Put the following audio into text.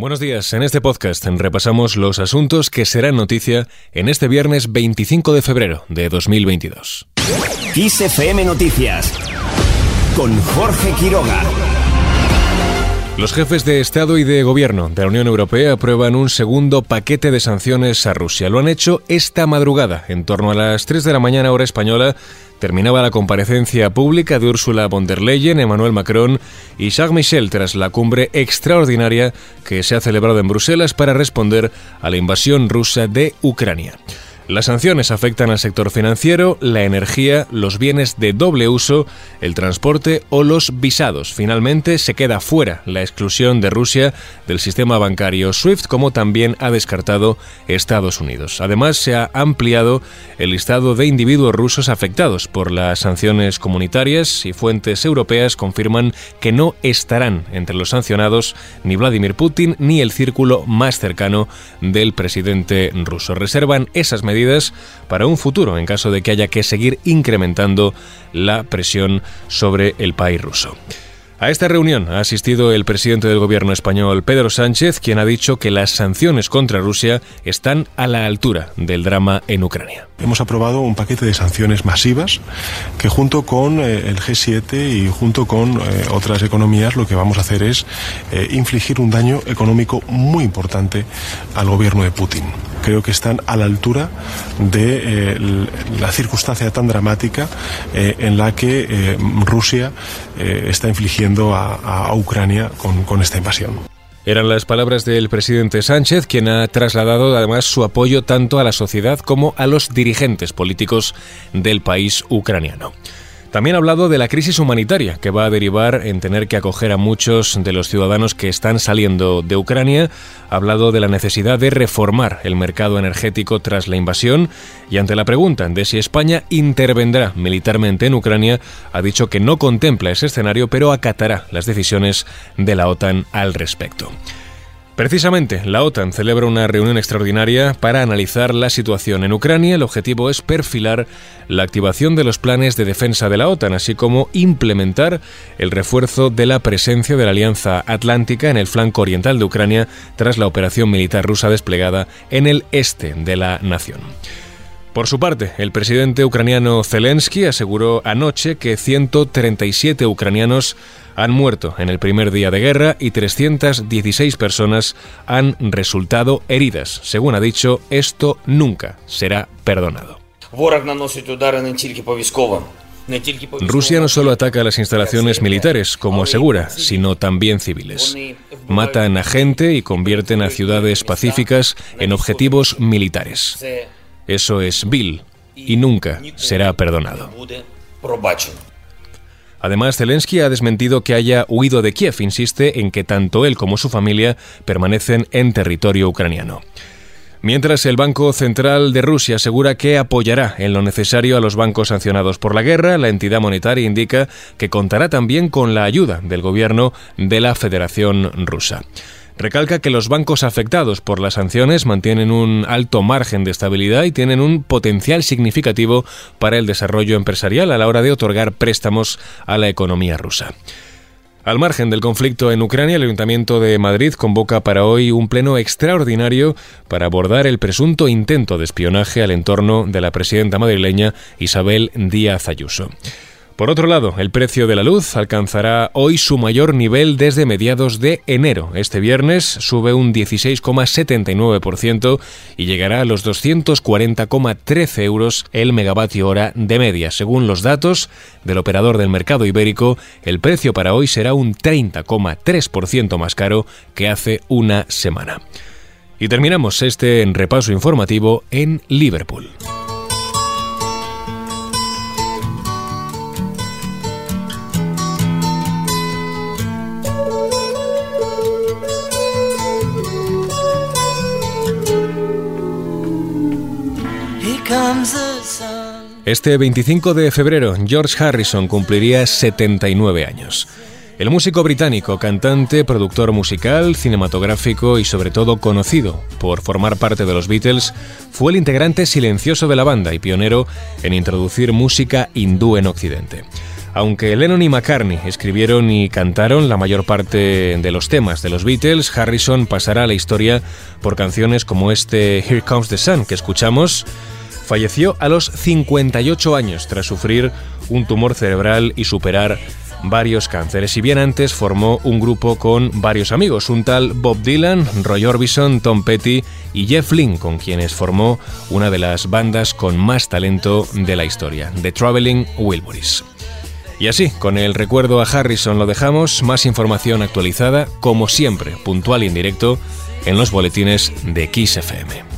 Buenos días, en este podcast repasamos los asuntos que serán noticia en este viernes 25 de febrero de 2022. XFM Noticias con Jorge Quiroga. Los jefes de Estado y de Gobierno de la Unión Europea aprueban un segundo paquete de sanciones a Rusia. Lo han hecho esta madrugada, en torno a las 3 de la mañana hora española, terminaba la comparecencia pública de Ursula von der Leyen, Emmanuel Macron y Charles Michel tras la cumbre extraordinaria que se ha celebrado en Bruselas para responder a la invasión rusa de Ucrania. Las sanciones afectan al sector financiero, la energía, los bienes de doble uso, el transporte o los visados. Finalmente, se queda fuera la exclusión de Rusia del sistema bancario SWIFT, como también ha descartado Estados Unidos. Además, se ha ampliado el listado de individuos rusos afectados por las sanciones comunitarias y fuentes europeas confirman que no estarán entre los sancionados ni Vladimir Putin ni el círculo más cercano del presidente ruso. Reservan esas medidas para un futuro en caso de que haya que seguir incrementando la presión sobre el país ruso. A esta reunión ha asistido el presidente del gobierno español, Pedro Sánchez, quien ha dicho que las sanciones contra Rusia están a la altura del drama en Ucrania. Hemos aprobado un paquete de sanciones masivas que junto con eh, el G7 y junto con eh, otras economías lo que vamos a hacer es eh, infligir un daño económico muy importante al gobierno de Putin creo que están a la altura de eh, la circunstancia tan dramática eh, en la que eh, Rusia está infligiendo a, Ucrania con, con esta invasión. Eran las palabras del presidente Sánchez, quien ha trasladado además su apoyo tanto a la sociedad como a los dirigentes políticos del país ucraniano. También ha hablado de la crisis humanitaria que va a derivar en tener que acoger a muchos de los ciudadanos que están saliendo de Ucrania. Ha hablado de la necesidad de reformar el mercado energético tras la invasión y ante la pregunta de si España intervendrá militarmente en Ucrania, ha dicho que no contempla ese escenario pero acatará las decisiones de la OTAN al respecto. Precisamente, la OTAN celebra una reunión extraordinaria para analizar la situación en Ucrania. El objetivo es perfilar la activación de los planes de defensa de la OTAN, así como implementar el refuerzo de la presencia de la Alianza Atlántica en el flanco oriental de Ucrania tras la operación militar rusa desplegada en el este de la nación. Por su parte, el presidente ucraniano Zelensky aseguró anoche que 137 ucranianos han muerto en el primer día de guerra y 316 personas han resultado heridas. Según ha dicho, esto nunca será perdonado. Rusia no solo ataca las instalaciones militares, como asegura, sino también civiles. Matan a gente y convierten a ciudades pacíficas en objetivos militares. Eso es vil y nunca será perdonado. Además, Zelensky ha desmentido que haya huido de Kiev, insiste en que tanto él como su familia permanecen en territorio ucraniano. Mientras el Banco Central de Rusia asegura que apoyará en lo necesario a los bancos sancionados por la guerra, la entidad monetaria indica que contará también con la ayuda del gobierno de la Federación Rusa. Recalca que los bancos afectados por las sanciones mantienen un alto margen de estabilidad y tienen un potencial significativo para el desarrollo empresarial a la hora de otorgar préstamos a la economía rusa. Al margen del conflicto en Ucrania, el Ayuntamiento de Madrid convoca para hoy un pleno extraordinario para abordar el presunto intento de espionaje al entorno de la presidenta madrileña Isabel Díaz Ayuso. Por otro lado, el precio de la luz alcanzará hoy su mayor nivel desde mediados de enero. Este viernes sube un 16,79% y llegará a los 240,13 euros el megavatio hora de media. Según los datos del operador del mercado ibérico, el precio para hoy será un 30,3% más caro que hace una semana. Y terminamos este repaso informativo en Liverpool. Este 25 de febrero, George Harrison cumpliría 79 años. El músico británico, cantante, productor musical, cinematográfico y sobre todo conocido por formar parte de los Beatles, fue el integrante silencioso de la banda y pionero en introducir música hindú en Occidente. Aunque Lennon y McCartney escribieron y cantaron la mayor parte de los temas de los Beatles, Harrison pasará a la historia por canciones como este Here Comes the Sun que escuchamos. Falleció a los 58 años tras sufrir un tumor cerebral y superar varios cánceres. Y bien antes formó un grupo con varios amigos, un tal Bob Dylan, Roy Orbison, Tom Petty y Jeff Lynne, con quienes formó una de las bandas con más talento de la historia, The Traveling Wilburys. Y así, con el recuerdo a Harrison lo dejamos, más información actualizada, como siempre, puntual y en directo, en los boletines de Kiss FM.